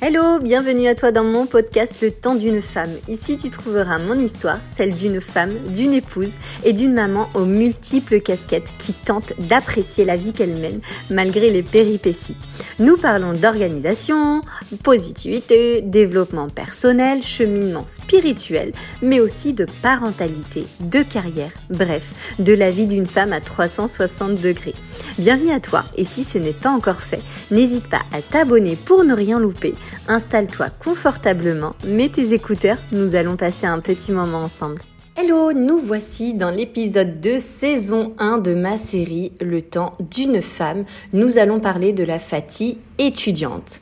Hello, bienvenue à toi dans mon podcast Le temps d'une femme. Ici tu trouveras mon histoire, celle d'une femme, d'une épouse et d'une maman aux multiples casquettes qui tente d'apprécier la vie qu'elle mène malgré les péripéties. Nous parlons d'organisation, positivité, développement personnel, cheminement spirituel, mais aussi de parentalité, de carrière, bref, de la vie d'une femme à 360 degrés. Bienvenue à toi et si ce n'est pas encore fait, n'hésite pas à t'abonner pour ne rien louper Installe-toi confortablement, mets tes écouteurs, nous allons passer un petit moment ensemble. Hello, nous voici dans l'épisode de saison 1 de ma série Le temps d'une femme. Nous allons parler de la fatigue étudiante.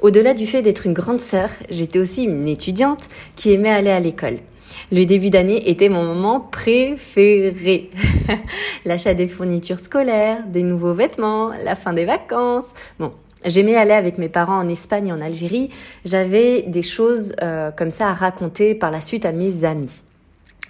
Au-delà du fait d'être une grande sœur, j'étais aussi une étudiante qui aimait aller à l'école. Le début d'année était mon moment préféré. L'achat des fournitures scolaires, des nouveaux vêtements, la fin des vacances. Bon, J'aimais aller avec mes parents en Espagne et en Algérie. J'avais des choses euh, comme ça à raconter par la suite à mes amis.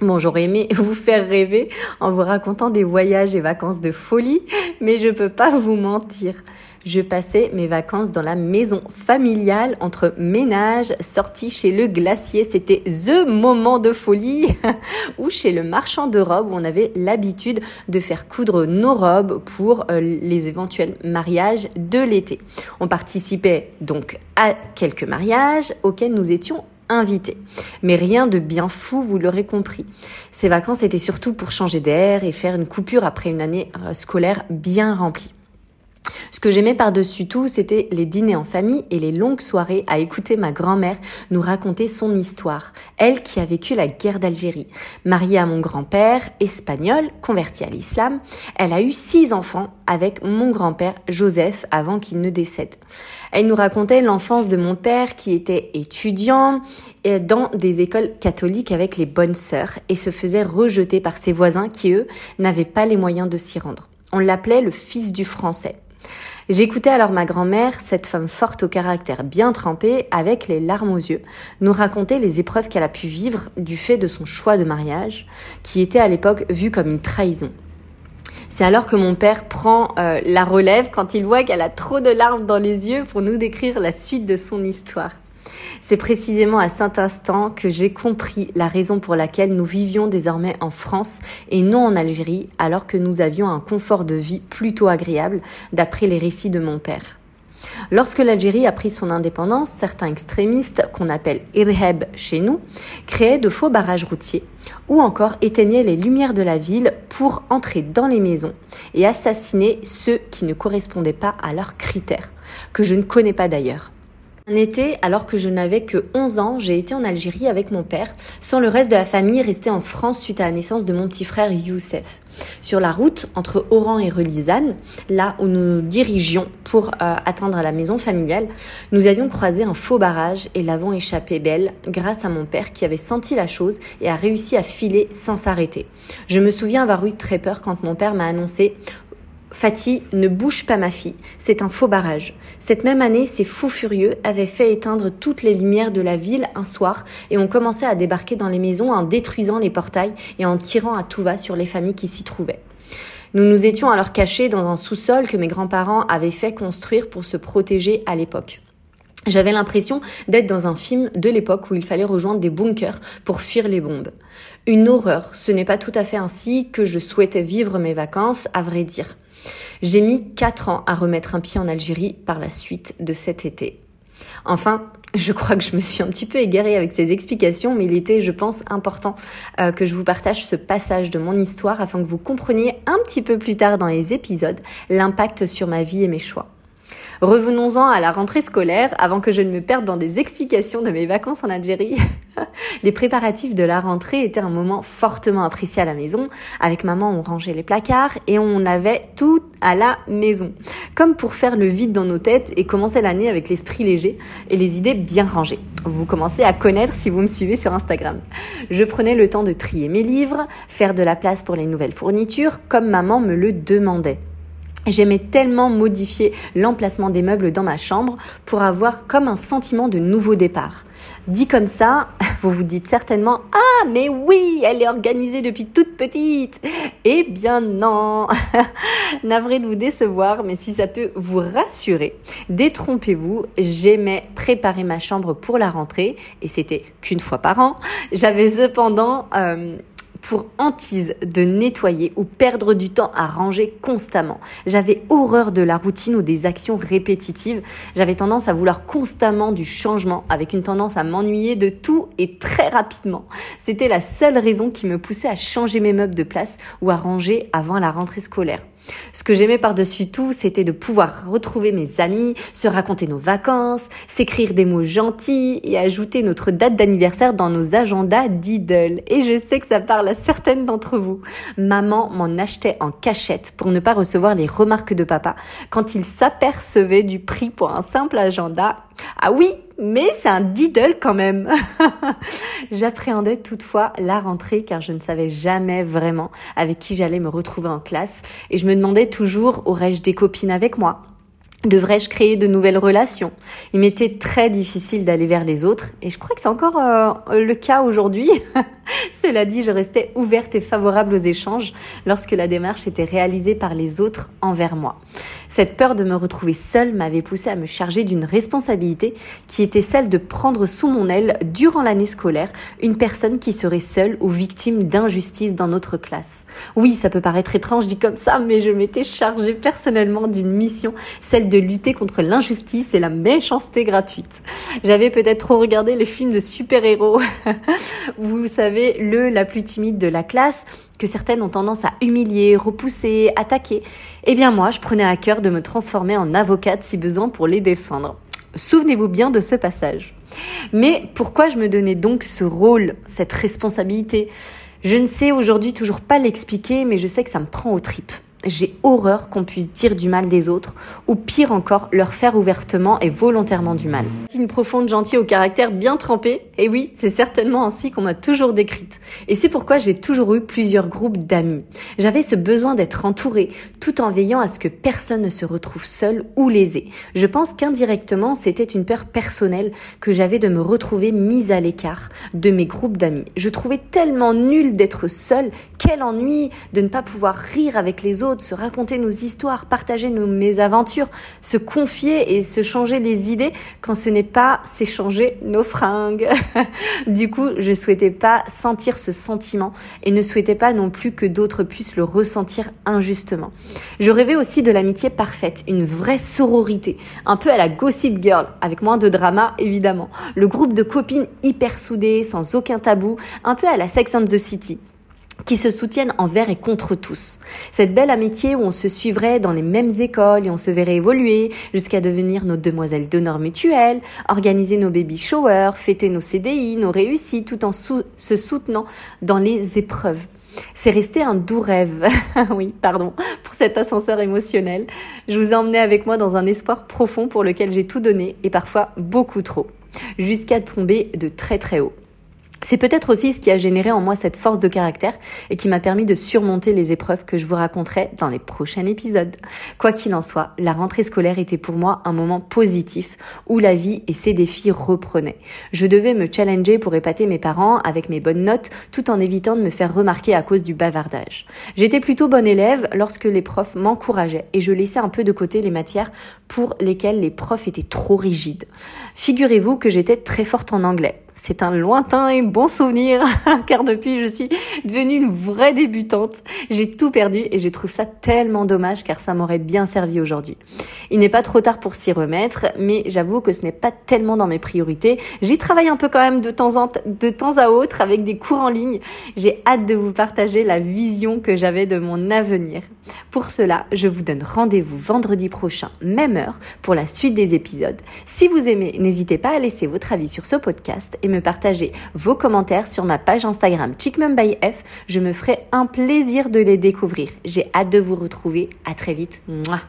Bon, j'aurais aimé vous faire rêver en vous racontant des voyages et vacances de folie, mais je peux pas vous mentir. Je passais mes vacances dans la maison familiale entre ménage, sortie chez le glacier, c'était the moment de folie, ou chez le marchand de robes où on avait l'habitude de faire coudre nos robes pour euh, les éventuels mariages de l'été. On participait donc à quelques mariages auxquels nous étions invités. Mais rien de bien fou, vous l'aurez compris. Ces vacances étaient surtout pour changer d'air et faire une coupure après une année euh, scolaire bien remplie. Ce que j'aimais par-dessus tout, c'était les dîners en famille et les longues soirées à écouter ma grand-mère nous raconter son histoire. Elle qui a vécu la guerre d'Algérie. Mariée à mon grand-père, espagnol, converti à l'islam, elle a eu six enfants avec mon grand-père Joseph avant qu'il ne décède. Elle nous racontait l'enfance de mon père qui était étudiant dans des écoles catholiques avec les bonnes sœurs et se faisait rejeter par ses voisins qui, eux, n'avaient pas les moyens de s'y rendre. On l'appelait le fils du français. J'écoutais alors ma grand-mère, cette femme forte au caractère bien trempé, avec les larmes aux yeux, nous raconter les épreuves qu'elle a pu vivre du fait de son choix de mariage, qui était à l'époque vu comme une trahison. C'est alors que mon père prend euh, la relève quand il voit qu'elle a trop de larmes dans les yeux pour nous décrire la suite de son histoire. C'est précisément à cet instant que j'ai compris la raison pour laquelle nous vivions désormais en France et non en Algérie, alors que nous avions un confort de vie plutôt agréable, d'après les récits de mon père. Lorsque l'Algérie a pris son indépendance, certains extrémistes, qu'on appelle irheb chez nous, créaient de faux barrages routiers ou encore éteignaient les lumières de la ville pour entrer dans les maisons et assassiner ceux qui ne correspondaient pas à leurs critères, que je ne connais pas d'ailleurs. Un été, alors que je n'avais que 11 ans, j'ai été en Algérie avec mon père, sans le reste de la famille resté en France suite à la naissance de mon petit frère Youssef. Sur la route entre Oran et Relizane, là où nous nous dirigions pour euh, atteindre la maison familiale, nous avions croisé un faux barrage et l'avons échappé belle grâce à mon père qui avait senti la chose et a réussi à filer sans s'arrêter. Je me souviens avoir eu très peur quand mon père m'a annoncé Fatih, ne bouge pas ma fille, c'est un faux barrage. Cette même année, ces fous furieux avaient fait éteindre toutes les lumières de la ville un soir et ont commencé à débarquer dans les maisons en détruisant les portails et en tirant à tout va sur les familles qui s'y trouvaient. Nous nous étions alors cachés dans un sous-sol que mes grands-parents avaient fait construire pour se protéger à l'époque. J'avais l'impression d'être dans un film de l'époque où il fallait rejoindre des bunkers pour fuir les bombes. Une horreur, ce n'est pas tout à fait ainsi que je souhaitais vivre mes vacances, à vrai dire. J'ai mis 4 ans à remettre un pied en Algérie par la suite de cet été. Enfin, je crois que je me suis un petit peu égarée avec ces explications, mais il était, je pense, important euh, que je vous partage ce passage de mon histoire afin que vous compreniez un petit peu plus tard dans les épisodes l'impact sur ma vie et mes choix. Revenons-en à la rentrée scolaire avant que je ne me perde dans des explications de mes vacances en Algérie. les préparatifs de la rentrée étaient un moment fortement apprécié à la maison. Avec maman, on rangeait les placards et on avait tout à la maison. Comme pour faire le vide dans nos têtes et commencer l'année avec l'esprit léger et les idées bien rangées. Vous commencez à connaître si vous me suivez sur Instagram. Je prenais le temps de trier mes livres, faire de la place pour les nouvelles fournitures comme maman me le demandait. J'aimais tellement modifier l'emplacement des meubles dans ma chambre pour avoir comme un sentiment de nouveau départ. Dit comme ça, Vous vous dites certainement Ah, mais oui, elle est organisée depuis toute petite. Eh bien non. Navré de vous décevoir, mais si ça peut vous rassurer, détrompez-vous, j'aimais préparer ma chambre pour la rentrée et c'était qu'une fois par an. J'avais cependant euh, pour hantise de nettoyer ou perdre du temps à ranger constamment. J'avais horreur de la routine ou des actions répétitives. J'avais tendance à vouloir constamment du changement avec une tendance à m'ennuyer de tout et très rapidement. C'était la seule raison qui me poussait à changer mes meubles de place ou à ranger avant la rentrée scolaire. Ce que j'aimais par-dessus tout, c'était de pouvoir retrouver mes amis, se raconter nos vacances, s'écrire des mots gentils et ajouter notre date d'anniversaire dans nos agendas d'idoles. Et je sais que ça parle à certaines d'entre vous. Maman m'en achetait en cachette pour ne pas recevoir les remarques de papa quand il s'apercevait du prix pour un simple agenda. Ah oui, mais c'est un diddle quand même. J'appréhendais toutefois la rentrée car je ne savais jamais vraiment avec qui j'allais me retrouver en classe et je me demandais toujours aurais-je des copines avec moi? Devrais-je créer de nouvelles relations? Il m'était très difficile d'aller vers les autres et je crois que c'est encore euh, le cas aujourd'hui. Cela dit, je restais ouverte et favorable aux échanges lorsque la démarche était réalisée par les autres envers moi. Cette peur de me retrouver seule m'avait poussée à me charger d'une responsabilité qui était celle de prendre sous mon aile, durant l'année scolaire, une personne qui serait seule ou victime d'injustice dans notre classe. Oui, ça peut paraître étrange dit comme ça, mais je m'étais chargée personnellement d'une mission, celle de lutter contre l'injustice et la méchanceté gratuite. J'avais peut-être trop regardé les films de super-héros. Vous savez, le la plus timide de la classe, que certaines ont tendance à humilier, repousser, attaquer, eh bien moi, je prenais à cœur de me transformer en avocate si besoin pour les défendre. Souvenez-vous bien de ce passage. Mais pourquoi je me donnais donc ce rôle, cette responsabilité? Je ne sais aujourd'hui toujours pas l'expliquer, mais je sais que ça me prend aux tripes j'ai horreur qu'on puisse dire du mal des autres, ou pire encore, leur faire ouvertement et volontairement du mal. Une profonde gentille au caractère bien trempé, et oui, c'est certainement ainsi qu'on m'a toujours décrite. Et c'est pourquoi j'ai toujours eu plusieurs groupes d'amis. J'avais ce besoin d'être entourée, tout en veillant à ce que personne ne se retrouve seul ou lésé. Je pense qu'indirectement, c'était une peur personnelle que j'avais de me retrouver mise à l'écart de mes groupes d'amis. Je trouvais tellement nul d'être seule, quel ennui de ne pas pouvoir rire avec les autres, de se raconter nos histoires, partager nos mésaventures, se confier et se changer les idées quand ce n'est pas s'échanger nos fringues. du coup, je souhaitais pas sentir ce sentiment et ne souhaitais pas non plus que d'autres puissent le ressentir injustement. Je rêvais aussi de l'amitié parfaite, une vraie sororité, un peu à la Gossip Girl, avec moins de drama évidemment. Le groupe de copines hyper soudées, sans aucun tabou, un peu à la Sex and the City qui se soutiennent envers et contre tous. Cette belle amitié où on se suivrait dans les mêmes écoles et on se verrait évoluer jusqu'à devenir nos demoiselles d'honneur mutuelles, organiser nos baby showers, fêter nos CDI, nos réussites tout en se soutenant dans les épreuves. C'est resté un doux rêve. oui, pardon, pour cet ascenseur émotionnel. Je vous ai emmené avec moi dans un espoir profond pour lequel j'ai tout donné et parfois beaucoup trop, jusqu'à tomber de très très haut. C'est peut-être aussi ce qui a généré en moi cette force de caractère et qui m'a permis de surmonter les épreuves que je vous raconterai dans les prochains épisodes. Quoi qu'il en soit, la rentrée scolaire était pour moi un moment positif où la vie et ses défis reprenaient. Je devais me challenger pour épater mes parents avec mes bonnes notes tout en évitant de me faire remarquer à cause du bavardage. J'étais plutôt bonne élève lorsque les profs m'encourageaient et je laissais un peu de côté les matières pour lesquelles les profs étaient trop rigides. Figurez-vous que j'étais très forte en anglais. C'est un lointain et bon souvenir, car depuis je suis devenue une vraie débutante. J'ai tout perdu et je trouve ça tellement dommage car ça m'aurait bien servi aujourd'hui. Il n'est pas trop tard pour s'y remettre, mais j'avoue que ce n'est pas tellement dans mes priorités. J'y travaille un peu quand même de temps, en de temps à autre avec des cours en ligne. J'ai hâte de vous partager la vision que j'avais de mon avenir. Pour cela, je vous donne rendez-vous vendredi prochain, même heure, pour la suite des épisodes. Si vous aimez, n'hésitez pas à laisser votre avis sur ce podcast me partager vos commentaires sur ma page Instagram chickmumbyf. Je me ferai un plaisir de les découvrir. J'ai hâte de vous retrouver. À très vite. Mouah.